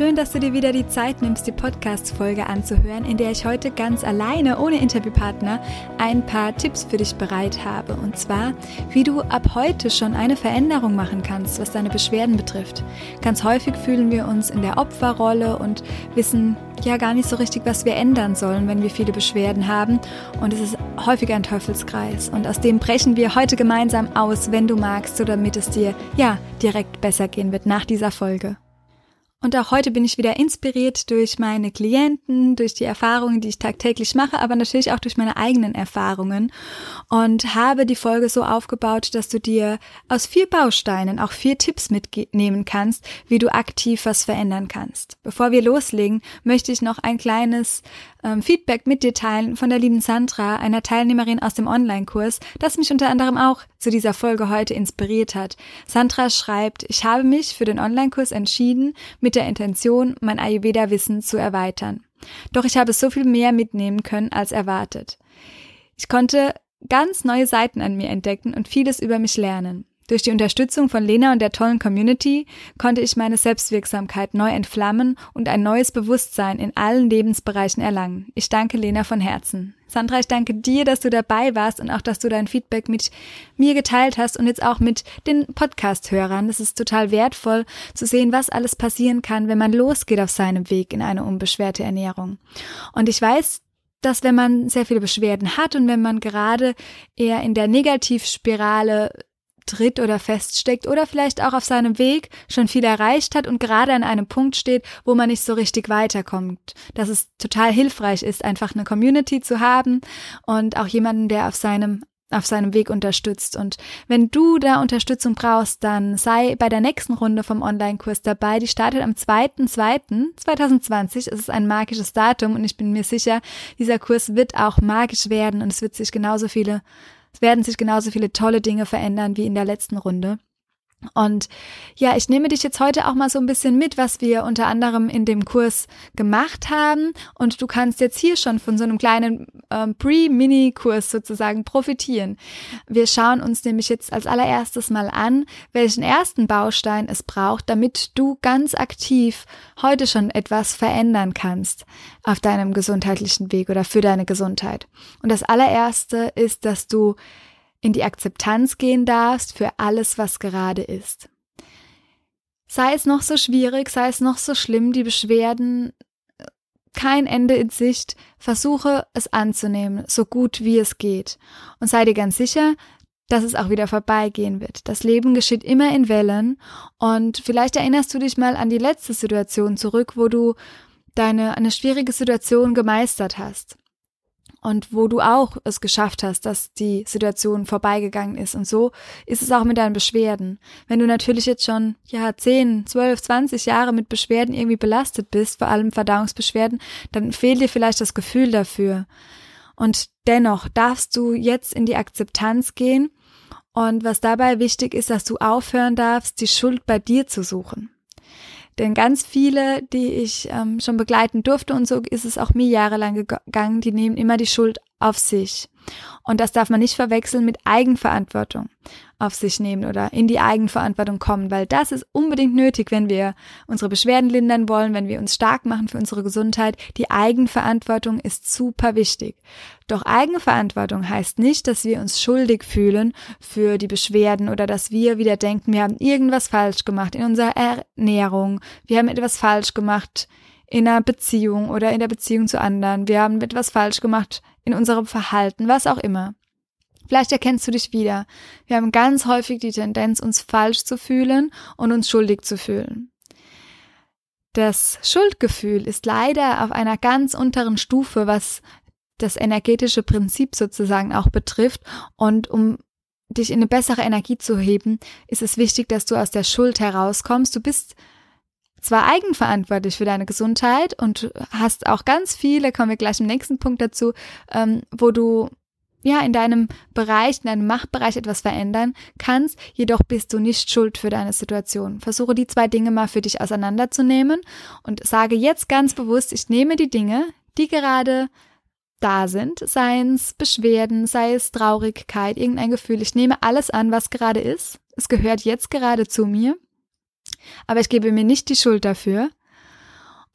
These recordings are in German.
Schön, dass du dir wieder die Zeit nimmst, die Podcast-Folge anzuhören, in der ich heute ganz alleine, ohne Interviewpartner, ein paar Tipps für dich bereit habe. Und zwar, wie du ab heute schon eine Veränderung machen kannst, was deine Beschwerden betrifft. Ganz häufig fühlen wir uns in der Opferrolle und wissen ja gar nicht so richtig, was wir ändern sollen, wenn wir viele Beschwerden haben. Und es ist häufig ein Teufelskreis. Und aus dem brechen wir heute gemeinsam aus, wenn du magst, so damit es dir ja direkt besser gehen wird nach dieser Folge. Und auch heute bin ich wieder inspiriert durch meine Klienten, durch die Erfahrungen, die ich tagtäglich mache, aber natürlich auch durch meine eigenen Erfahrungen und habe die Folge so aufgebaut, dass du dir aus vier Bausteinen auch vier Tipps mitnehmen kannst, wie du aktiv was verändern kannst. Bevor wir loslegen, möchte ich noch ein kleines ähm, Feedback mit dir teilen von der lieben Sandra, einer Teilnehmerin aus dem Online-Kurs, das mich unter anderem auch zu dieser Folge heute inspiriert hat. Sandra schreibt, ich habe mich für den Online-Kurs entschieden, mit der Intention, mein Ayurveda-Wissen zu erweitern. Doch ich habe so viel mehr mitnehmen können als erwartet. Ich konnte ganz neue Seiten an mir entdecken und vieles über mich lernen. Durch die Unterstützung von Lena und der tollen Community konnte ich meine Selbstwirksamkeit neu entflammen und ein neues Bewusstsein in allen Lebensbereichen erlangen. Ich danke Lena von Herzen. Sandra, ich danke dir, dass du dabei warst und auch, dass du dein Feedback mit mir geteilt hast und jetzt auch mit den Podcast-Hörern. Das ist total wertvoll zu sehen, was alles passieren kann, wenn man losgeht auf seinem Weg in eine unbeschwerte Ernährung. Und ich weiß, dass wenn man sehr viele Beschwerden hat und wenn man gerade eher in der Negativspirale tritt oder feststeckt oder vielleicht auch auf seinem Weg schon viel erreicht hat und gerade an einem Punkt steht, wo man nicht so richtig weiterkommt. Dass es total hilfreich ist, einfach eine Community zu haben und auch jemanden, der auf seinem auf seinem Weg unterstützt. Und wenn du da Unterstützung brauchst, dann sei bei der nächsten Runde vom Online-Kurs dabei. Die startet am 2.2.2020. Es ist ein magisches Datum und ich bin mir sicher, dieser Kurs wird auch magisch werden und es wird sich genauso viele es werden sich genauso viele tolle Dinge verändern wie in der letzten Runde. Und ja, ich nehme dich jetzt heute auch mal so ein bisschen mit, was wir unter anderem in dem Kurs gemacht haben. Und du kannst jetzt hier schon von so einem kleinen ähm, Pre-Mini-Kurs sozusagen profitieren. Wir schauen uns nämlich jetzt als allererstes mal an, welchen ersten Baustein es braucht, damit du ganz aktiv heute schon etwas verändern kannst auf deinem gesundheitlichen Weg oder für deine Gesundheit. Und das allererste ist, dass du in die Akzeptanz gehen darfst für alles, was gerade ist. Sei es noch so schwierig, sei es noch so schlimm, die Beschwerden, kein Ende in Sicht, versuche es anzunehmen, so gut wie es geht. Und sei dir ganz sicher, dass es auch wieder vorbeigehen wird. Das Leben geschieht immer in Wellen und vielleicht erinnerst du dich mal an die letzte Situation zurück, wo du deine eine schwierige Situation gemeistert hast und wo du auch es geschafft hast, dass die Situation vorbeigegangen ist. Und so ist es auch mit deinen Beschwerden. Wenn du natürlich jetzt schon, ja, 10, 12, 20 Jahre mit Beschwerden irgendwie belastet bist, vor allem Verdauungsbeschwerden, dann fehlt dir vielleicht das Gefühl dafür. Und dennoch darfst du jetzt in die Akzeptanz gehen. Und was dabei wichtig ist, dass du aufhören darfst, die Schuld bei dir zu suchen. Denn ganz viele, die ich ähm, schon begleiten durfte und so ist es auch mir jahrelang gegangen, die nehmen immer die Schuld auf sich. Und das darf man nicht verwechseln mit Eigenverantwortung auf sich nehmen oder in die Eigenverantwortung kommen, weil das ist unbedingt nötig, wenn wir unsere Beschwerden lindern wollen, wenn wir uns stark machen für unsere Gesundheit. Die Eigenverantwortung ist super wichtig. Doch Eigenverantwortung heißt nicht, dass wir uns schuldig fühlen für die Beschwerden oder dass wir wieder denken, wir haben irgendwas falsch gemacht in unserer Ernährung, wir haben etwas falsch gemacht in einer Beziehung oder in der Beziehung zu anderen, wir haben etwas falsch gemacht in unserem Verhalten, was auch immer. Vielleicht erkennst du dich wieder. Wir haben ganz häufig die Tendenz, uns falsch zu fühlen und uns schuldig zu fühlen. Das Schuldgefühl ist leider auf einer ganz unteren Stufe, was das energetische Prinzip sozusagen auch betrifft. Und um dich in eine bessere Energie zu heben, ist es wichtig, dass du aus der Schuld herauskommst. Du bist zwar eigenverantwortlich für deine Gesundheit und hast auch ganz viele, kommen wir gleich im nächsten Punkt dazu, ähm, wo du ja, in deinem Bereich, in deinem Machtbereich etwas verändern kannst, jedoch bist du nicht schuld für deine Situation. Versuche die zwei Dinge mal für dich auseinanderzunehmen und sage jetzt ganz bewusst, ich nehme die Dinge, die gerade da sind, sei es Beschwerden, sei es Traurigkeit, irgendein Gefühl. Ich nehme alles an, was gerade ist. Es gehört jetzt gerade zu mir. Aber ich gebe mir nicht die Schuld dafür.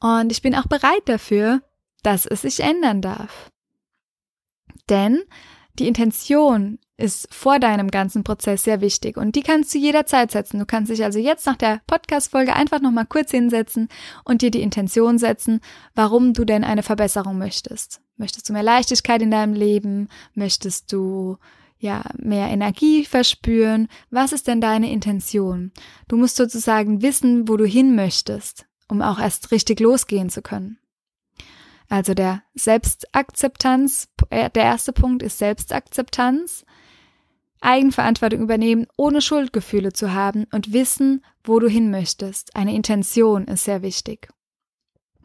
Und ich bin auch bereit dafür, dass es sich ändern darf. Denn die Intention ist vor deinem ganzen Prozess sehr wichtig und die kannst du jederzeit setzen. Du kannst dich also jetzt nach der Podcast-Folge einfach nochmal kurz hinsetzen und dir die Intention setzen, warum du denn eine Verbesserung möchtest. Möchtest du mehr Leichtigkeit in deinem Leben? Möchtest du ja, mehr Energie verspüren? Was ist denn deine Intention? Du musst sozusagen wissen, wo du hin möchtest, um auch erst richtig losgehen zu können. Also der Selbstakzeptanz, äh, der erste Punkt ist Selbstakzeptanz. Eigenverantwortung übernehmen, ohne Schuldgefühle zu haben und wissen, wo du hin möchtest. Eine Intention ist sehr wichtig.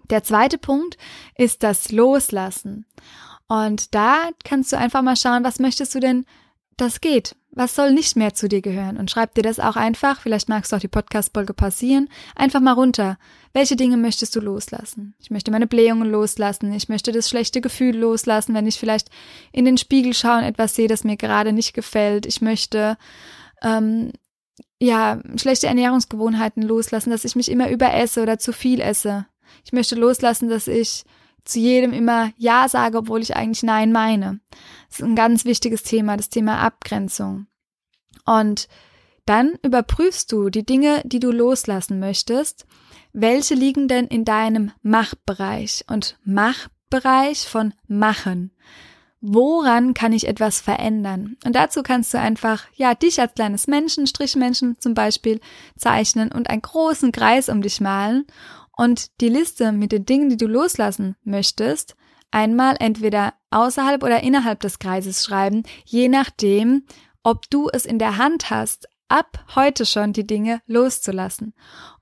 Der zweite Punkt ist das Loslassen. Und da kannst du einfach mal schauen, was möchtest du denn, das geht? Was soll nicht mehr zu dir gehören? Und schreib dir das auch einfach, vielleicht magst du auch die Podcast-Folge passieren, einfach mal runter. Welche Dinge möchtest du loslassen? Ich möchte meine Blähungen loslassen. Ich möchte das schlechte Gefühl loslassen, wenn ich vielleicht in den Spiegel schaue und etwas sehe, das mir gerade nicht gefällt. Ich möchte, ähm, ja, schlechte Ernährungsgewohnheiten loslassen, dass ich mich immer überesse oder zu viel esse. Ich möchte loslassen, dass ich zu jedem immer Ja sage, obwohl ich eigentlich Nein meine. Das ist ein ganz wichtiges Thema, das Thema Abgrenzung. Und dann überprüfst du die Dinge, die du loslassen möchtest, welche liegen denn in deinem Machbereich und Machbereich von machen. Woran kann ich etwas verändern? Und dazu kannst du einfach, ja, dich als kleines Menschen, Strichmenschen zum Beispiel, zeichnen und einen großen Kreis um dich malen und die Liste mit den Dingen, die du loslassen möchtest, einmal entweder außerhalb oder innerhalb des Kreises schreiben, je nachdem, ob du es in der Hand hast, ab heute schon die Dinge loszulassen.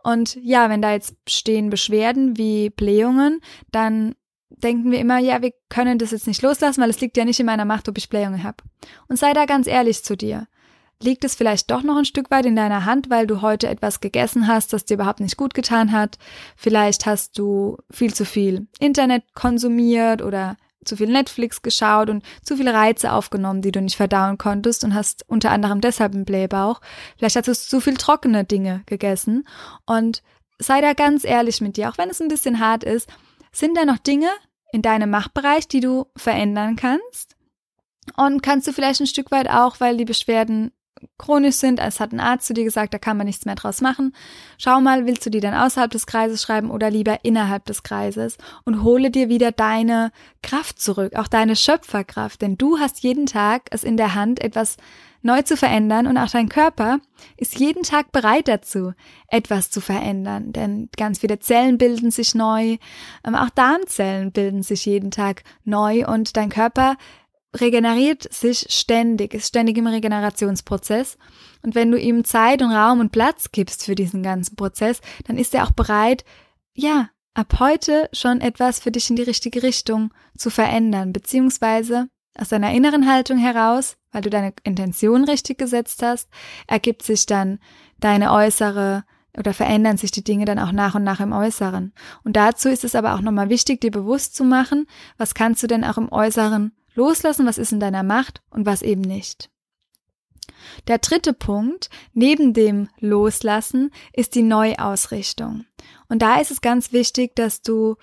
Und ja, wenn da jetzt stehen Beschwerden wie Blähungen, dann denken wir immer, ja, wir können das jetzt nicht loslassen, weil es liegt ja nicht in meiner Macht, ob ich Blähungen habe. Und sei da ganz ehrlich zu dir liegt es vielleicht doch noch ein Stück weit in deiner Hand, weil du heute etwas gegessen hast, das dir überhaupt nicht gut getan hat. Vielleicht hast du viel zu viel Internet konsumiert oder zu viel Netflix geschaut und zu viele Reize aufgenommen, die du nicht verdauen konntest und hast unter anderem deshalb einen Blähbauch. Vielleicht hast du zu viel trockene Dinge gegessen und sei da ganz ehrlich mit dir, auch wenn es ein bisschen hart ist. Sind da noch Dinge in deinem Machtbereich, die du verändern kannst? Und kannst du vielleicht ein Stück weit auch, weil die Beschwerden chronisch sind, es hat ein Arzt zu dir gesagt, da kann man nichts mehr draus machen. Schau mal, willst du die dann außerhalb des Kreises schreiben oder lieber innerhalb des Kreises? Und hole dir wieder deine Kraft zurück, auch deine Schöpferkraft, denn du hast jeden Tag es in der Hand, etwas neu zu verändern. Und auch dein Körper ist jeden Tag bereit dazu, etwas zu verändern, denn ganz viele Zellen bilden sich neu, ähm, auch Darmzellen bilden sich jeden Tag neu. Und dein Körper regeneriert sich ständig, ist ständig im Regenerationsprozess. Und wenn du ihm Zeit und Raum und Platz gibst für diesen ganzen Prozess, dann ist er auch bereit, ja, ab heute schon etwas für dich in die richtige Richtung zu verändern, beziehungsweise aus deiner inneren Haltung heraus, weil du deine Intention richtig gesetzt hast, ergibt sich dann deine äußere oder verändern sich die Dinge dann auch nach und nach im Äußeren. Und dazu ist es aber auch nochmal wichtig, dir bewusst zu machen, was kannst du denn auch im Äußeren Loslassen, was ist in deiner Macht und was eben nicht. Der dritte Punkt, neben dem Loslassen, ist die Neuausrichtung. Und da ist es ganz wichtig, dass du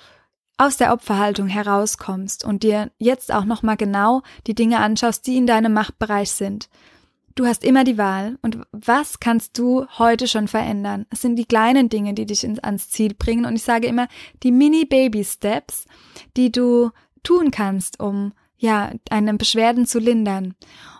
aus der Opferhaltung herauskommst und dir jetzt auch nochmal genau die Dinge anschaust, die in deinem Machtbereich sind. Du hast immer die Wahl und was kannst du heute schon verändern? Es sind die kleinen Dinge, die dich ins, ans Ziel bringen und ich sage immer die Mini-Baby-Steps, die du tun kannst, um ja, eine Beschwerden zu lindern.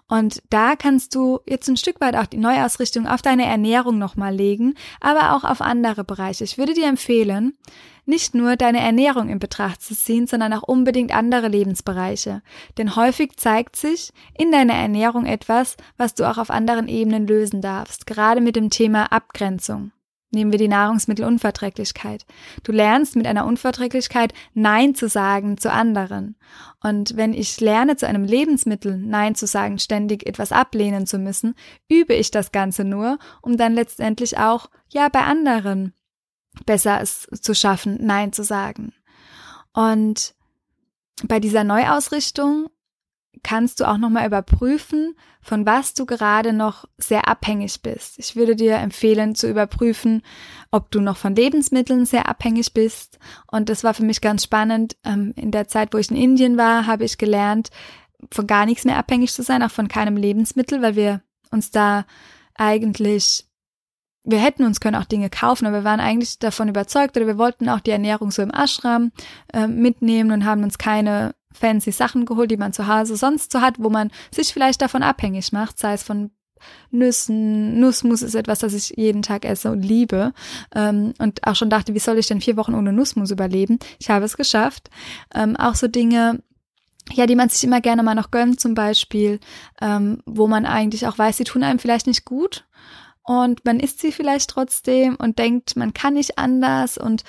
Und da kannst du jetzt ein Stück weit auch die Neuausrichtung auf deine Ernährung nochmal legen, aber auch auf andere Bereiche. Ich würde dir empfehlen, nicht nur deine Ernährung in Betracht zu ziehen, sondern auch unbedingt andere Lebensbereiche. Denn häufig zeigt sich in deiner Ernährung etwas, was du auch auf anderen Ebenen lösen darfst, gerade mit dem Thema Abgrenzung. Nehmen wir die Nahrungsmittelunverträglichkeit. Du lernst mit einer Unverträglichkeit Nein zu sagen zu anderen. Und wenn ich lerne, zu einem Lebensmittel Nein zu sagen, ständig etwas ablehnen zu müssen, übe ich das Ganze nur, um dann letztendlich auch, ja, bei anderen besser es zu schaffen, Nein zu sagen. Und bei dieser Neuausrichtung kannst du auch nochmal überprüfen, von was du gerade noch sehr abhängig bist. Ich würde dir empfehlen zu überprüfen, ob du noch von Lebensmitteln sehr abhängig bist. Und das war für mich ganz spannend. Ähm, in der Zeit, wo ich in Indien war, habe ich gelernt, von gar nichts mehr abhängig zu sein, auch von keinem Lebensmittel, weil wir uns da eigentlich wir hätten uns können auch Dinge kaufen, aber wir waren eigentlich davon überzeugt oder wir wollten auch die Ernährung so im Ashram äh, mitnehmen und haben uns keine fancy Sachen geholt, die man zu Hause sonst so hat, wo man sich vielleicht davon abhängig macht, sei es von Nüssen, Nussmus ist etwas, das ich jeden Tag esse und liebe. Ähm, und auch schon dachte, wie soll ich denn vier Wochen ohne Nussmus überleben? Ich habe es geschafft. Ähm, auch so Dinge, ja, die man sich immer gerne mal noch gönnt, zum Beispiel, ähm, wo man eigentlich auch weiß, sie tun einem vielleicht nicht gut. Und man isst sie vielleicht trotzdem und denkt, man kann nicht anders und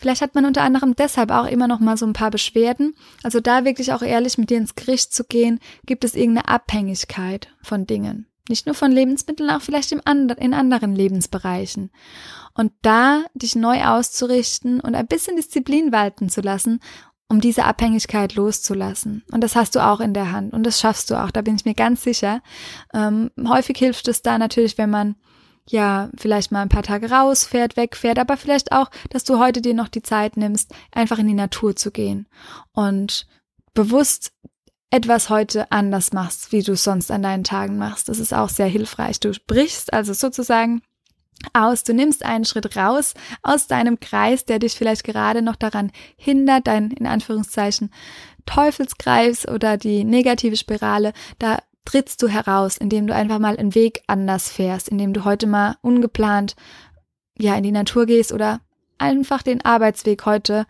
Vielleicht hat man unter anderem deshalb auch immer noch mal so ein paar Beschwerden. Also da wirklich auch ehrlich mit dir ins Gericht zu gehen, gibt es irgendeine Abhängigkeit von Dingen. Nicht nur von Lebensmitteln, auch vielleicht in anderen Lebensbereichen. Und da dich neu auszurichten und ein bisschen Disziplin walten zu lassen, um diese Abhängigkeit loszulassen. Und das hast du auch in der Hand und das schaffst du auch, da bin ich mir ganz sicher. Ähm, häufig hilft es da natürlich, wenn man ja, vielleicht mal ein paar Tage rausfährt, wegfährt, aber vielleicht auch, dass du heute dir noch die Zeit nimmst, einfach in die Natur zu gehen und bewusst etwas heute anders machst, wie du sonst an deinen Tagen machst. Das ist auch sehr hilfreich. Du brichst also sozusagen aus, du nimmst einen Schritt raus aus deinem Kreis, der dich vielleicht gerade noch daran hindert, dein in Anführungszeichen Teufelskreis oder die negative Spirale da trittst du heraus, indem du einfach mal einen Weg anders fährst, indem du heute mal ungeplant ja in die Natur gehst oder einfach den Arbeitsweg heute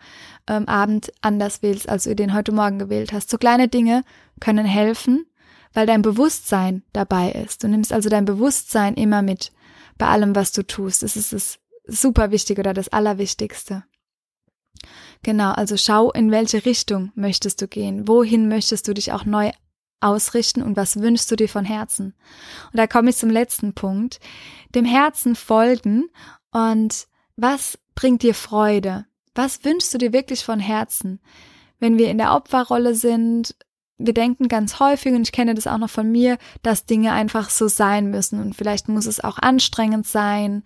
ähm, Abend anders wählst, als du den heute Morgen gewählt hast. So kleine Dinge können helfen, weil dein Bewusstsein dabei ist. Du nimmst also dein Bewusstsein immer mit bei allem, was du tust. Das ist das super wichtig oder das Allerwichtigste. Genau, also schau, in welche Richtung möchtest du gehen? Wohin möchtest du dich auch neu ausrichten und was wünschst du dir von Herzen? Und da komme ich zum letzten Punkt. Dem Herzen folgen und was bringt dir Freude? Was wünschst du dir wirklich von Herzen? Wenn wir in der Opferrolle sind, wir denken ganz häufig, und ich kenne das auch noch von mir, dass Dinge einfach so sein müssen und vielleicht muss es auch anstrengend sein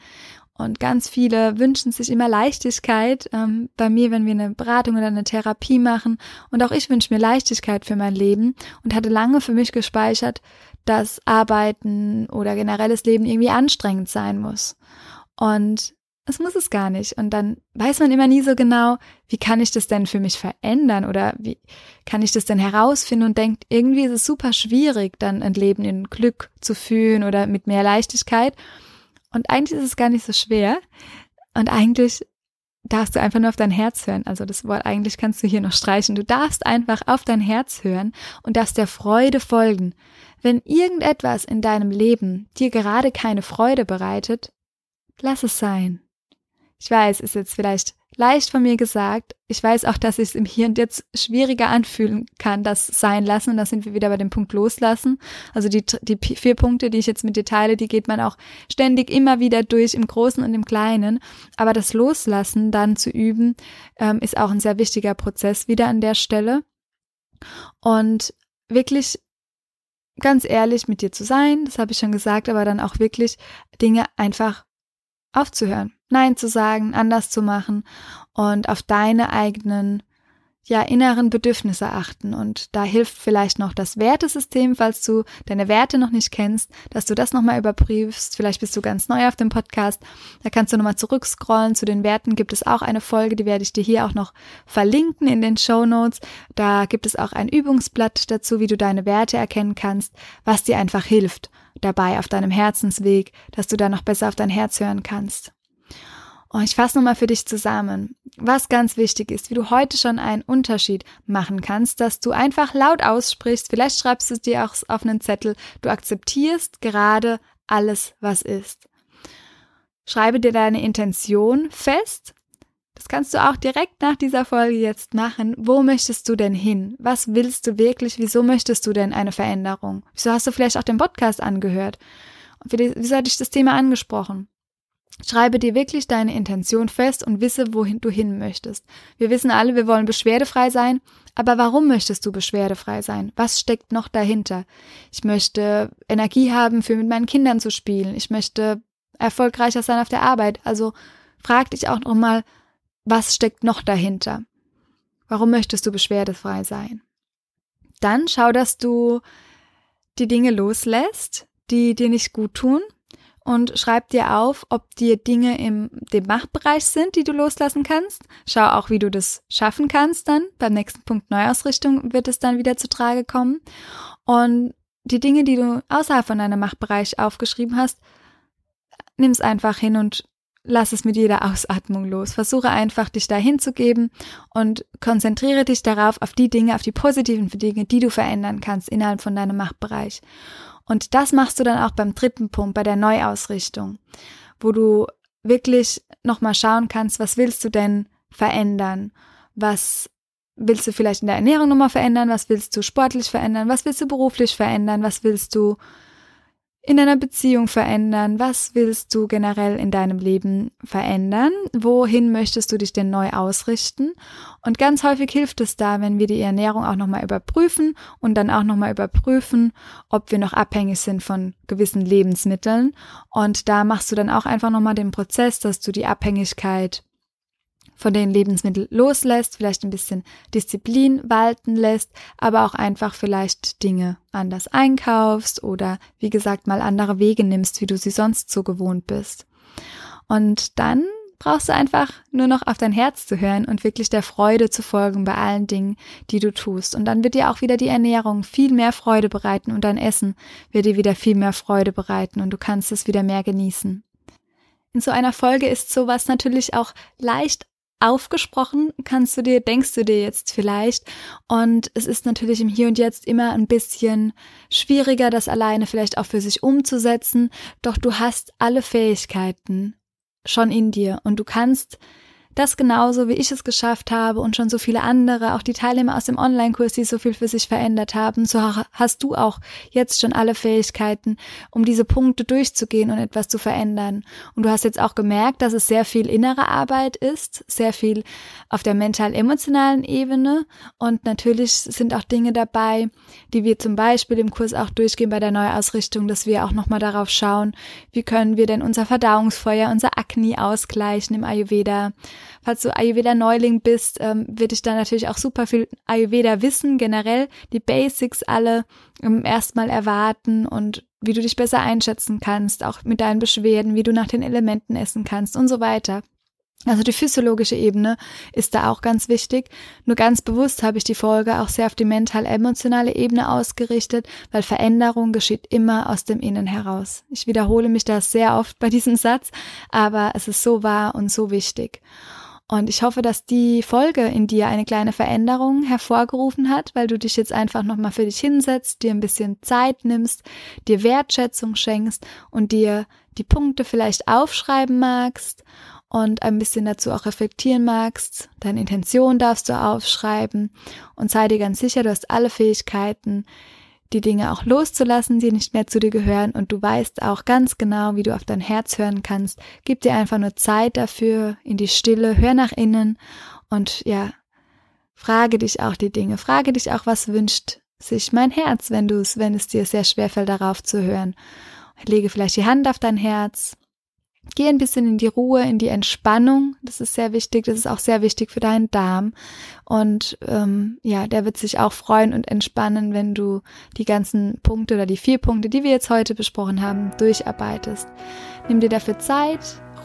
und ganz viele wünschen sich immer Leichtigkeit. Ähm, bei mir, wenn wir eine Beratung oder eine Therapie machen. Und auch ich wünsche mir Leichtigkeit für mein Leben und hatte lange für mich gespeichert, dass Arbeiten oder generelles Leben irgendwie anstrengend sein muss. Und es muss es gar nicht. Und dann weiß man immer nie so genau, wie kann ich das denn für mich verändern oder wie kann ich das denn herausfinden und denkt, irgendwie ist es super schwierig, dann ein Leben in Glück zu fühlen oder mit mehr Leichtigkeit. Und eigentlich ist es gar nicht so schwer. Und eigentlich darfst du einfach nur auf dein Herz hören. Also das Wort eigentlich kannst du hier noch streichen. Du darfst einfach auf dein Herz hören und darfst der Freude folgen. Wenn irgendetwas in deinem Leben dir gerade keine Freude bereitet, lass es sein. Ich weiß, ist jetzt vielleicht leicht von mir gesagt. Ich weiß auch, dass ich es im Hier und Jetzt schwieriger anfühlen kann, das sein lassen. Und da sind wir wieder bei dem Punkt loslassen. Also die, die vier Punkte, die ich jetzt mit dir teile, die geht man auch ständig immer wieder durch im Großen und im Kleinen. Aber das Loslassen dann zu üben, ähm, ist auch ein sehr wichtiger Prozess wieder an der Stelle. Und wirklich ganz ehrlich mit dir zu sein, das habe ich schon gesagt, aber dann auch wirklich Dinge einfach aufzuhören, Nein zu sagen, anders zu machen und auf deine eigenen ja inneren Bedürfnisse achten und da hilft vielleicht noch das Wertesystem, falls du deine Werte noch nicht kennst, dass du das nochmal überprüfst. Vielleicht bist du ganz neu auf dem Podcast. Da kannst du nochmal zurückscrollen. Zu den Werten gibt es auch eine Folge, die werde ich dir hier auch noch verlinken in den Show Notes. Da gibt es auch ein Übungsblatt dazu, wie du deine Werte erkennen kannst, was dir einfach hilft dabei auf deinem Herzensweg, dass du da noch besser auf dein Herz hören kannst. Und ich fasse nochmal für dich zusammen. Was ganz wichtig ist, wie du heute schon einen Unterschied machen kannst, dass du einfach laut aussprichst, vielleicht schreibst du es dir auch auf einen Zettel, du akzeptierst gerade alles, was ist. schreibe dir deine Intention fest. Das kannst du auch direkt nach dieser Folge jetzt machen. Wo möchtest du denn hin? Was willst du wirklich? Wieso möchtest du denn eine Veränderung? Wieso hast du vielleicht auch den Podcast angehört? Wieso hat dich das Thema angesprochen? Schreibe dir wirklich deine Intention fest und wisse, wohin du hin möchtest. Wir wissen alle, wir wollen beschwerdefrei sein, aber warum möchtest du beschwerdefrei sein? Was steckt noch dahinter? Ich möchte Energie haben, für mit meinen Kindern zu spielen. Ich möchte erfolgreicher sein auf der Arbeit. Also frag dich auch nochmal, was steckt noch dahinter? Warum möchtest du beschwerdefrei sein? Dann schau, dass du die Dinge loslässt, die dir nicht gut tun und schreib dir auf, ob dir Dinge im dem Machtbereich sind, die du loslassen kannst. Schau auch, wie du das schaffen kannst dann. Beim nächsten Punkt Neuausrichtung wird es dann wieder zu Trage kommen. Und die Dinge, die du außerhalb von deinem Machtbereich aufgeschrieben hast, nimm es einfach hin und lass es mit jeder Ausatmung los. Versuche einfach, dich da hinzugeben und konzentriere dich darauf, auf die Dinge, auf die positiven Dinge, die du verändern kannst innerhalb von deinem Machtbereich. Und das machst du dann auch beim dritten Punkt, bei der Neuausrichtung, wo du wirklich nochmal schauen kannst, was willst du denn verändern? Was willst du vielleicht in der Ernährung nochmal verändern? Was willst du sportlich verändern? Was willst du beruflich verändern? Was willst du in deiner Beziehung verändern? Was willst du generell in deinem Leben verändern? Wohin möchtest du dich denn neu ausrichten? Und ganz häufig hilft es da, wenn wir die Ernährung auch nochmal überprüfen und dann auch nochmal überprüfen, ob wir noch abhängig sind von gewissen Lebensmitteln. Und da machst du dann auch einfach nochmal den Prozess, dass du die Abhängigkeit von den Lebensmitteln loslässt, vielleicht ein bisschen Disziplin walten lässt, aber auch einfach vielleicht Dinge anders einkaufst oder wie gesagt mal andere Wege nimmst, wie du sie sonst so gewohnt bist. Und dann brauchst du einfach nur noch auf dein Herz zu hören und wirklich der Freude zu folgen bei allen Dingen, die du tust. Und dann wird dir auch wieder die Ernährung viel mehr Freude bereiten und dein Essen wird dir wieder viel mehr Freude bereiten und du kannst es wieder mehr genießen. In so einer Folge ist sowas natürlich auch leicht aufgesprochen, kannst du dir, denkst du dir jetzt vielleicht. Und es ist natürlich im Hier und Jetzt immer ein bisschen schwieriger, das alleine vielleicht auch für sich umzusetzen. Doch du hast alle Fähigkeiten schon in dir und du kannst das genauso, wie ich es geschafft habe und schon so viele andere, auch die Teilnehmer aus dem Online-Kurs, die so viel für sich verändert haben, so hast du auch jetzt schon alle Fähigkeiten, um diese Punkte durchzugehen und etwas zu verändern. Und du hast jetzt auch gemerkt, dass es sehr viel innere Arbeit ist, sehr viel auf der mental-emotionalen Ebene. Und natürlich sind auch Dinge dabei, die wir zum Beispiel im Kurs auch durchgehen bei der Neuausrichtung, dass wir auch nochmal darauf schauen, wie können wir denn unser Verdauungsfeuer, unser Akne ausgleichen im Ayurveda falls du Ayurveda-Neuling bist, ähm, wird dich da natürlich auch super viel Ayurveda wissen, generell die Basics alle ähm, erstmal erwarten und wie du dich besser einschätzen kannst, auch mit deinen Beschwerden, wie du nach den Elementen essen kannst und so weiter. Also die physiologische Ebene ist da auch ganz wichtig. Nur ganz bewusst habe ich die Folge auch sehr auf die mental-emotionale Ebene ausgerichtet, weil Veränderung geschieht immer aus dem Innen heraus. Ich wiederhole mich da sehr oft bei diesem Satz, aber es ist so wahr und so wichtig. Und ich hoffe, dass die Folge in dir eine kleine Veränderung hervorgerufen hat, weil du dich jetzt einfach nochmal für dich hinsetzt, dir ein bisschen Zeit nimmst, dir Wertschätzung schenkst und dir die Punkte vielleicht aufschreiben magst und ein bisschen dazu auch reflektieren magst. Deine Intention darfst du aufschreiben und sei dir ganz sicher, du hast alle Fähigkeiten, die Dinge auch loszulassen, die nicht mehr zu dir gehören und du weißt auch ganz genau, wie du auf dein Herz hören kannst. Gib dir einfach nur Zeit dafür, in die Stille, hör nach innen und ja, frage dich auch die Dinge, frage dich auch, was wünscht sich mein Herz, wenn du es, wenn es dir sehr schwerfällt, darauf zu hören. Lege vielleicht die Hand auf dein Herz Geh ein bisschen in die Ruhe, in die Entspannung. Das ist sehr wichtig. Das ist auch sehr wichtig für deinen Darm. Und ähm, ja, der wird sich auch freuen und entspannen, wenn du die ganzen Punkte oder die vier Punkte, die wir jetzt heute besprochen haben, durcharbeitest. Nimm dir dafür Zeit,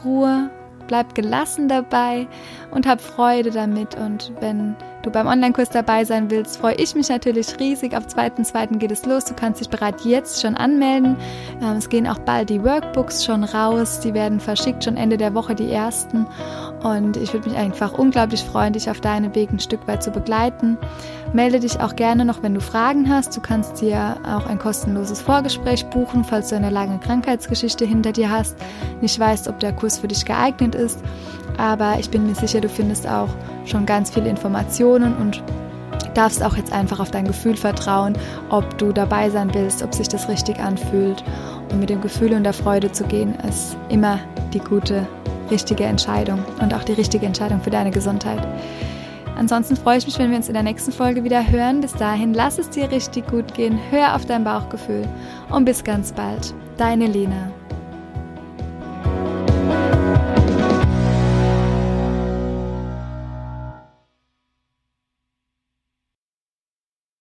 Ruhe, bleib gelassen dabei und hab Freude damit. Und wenn du beim Online-Kurs dabei sein willst, freue ich mich natürlich riesig. Ab 2.2. geht es los. Du kannst dich bereits jetzt schon anmelden. Ähm, es gehen auch bald die Workbooks schon raus. Die werden verschickt, schon Ende der Woche die ersten. Und ich würde mich einfach unglaublich freuen, dich auf deinem Weg ein Stück weit zu begleiten. Melde dich auch gerne noch, wenn du Fragen hast. Du kannst dir auch ein kostenloses Vorgespräch buchen, falls du eine lange Krankheitsgeschichte hinter dir hast, nicht weißt, ob der Kurs für dich geeignet ist. Aber ich bin mir sicher, du findest auch schon ganz viele Informationen und darfst auch jetzt einfach auf dein Gefühl vertrauen, ob du dabei sein willst, ob sich das richtig anfühlt. Und mit dem Gefühl und der Freude zu gehen, ist immer die gute, richtige Entscheidung und auch die richtige Entscheidung für deine Gesundheit. Ansonsten freue ich mich, wenn wir uns in der nächsten Folge wieder hören. Bis dahin, lass es dir richtig gut gehen, hör auf dein Bauchgefühl und bis ganz bald. Deine Lena.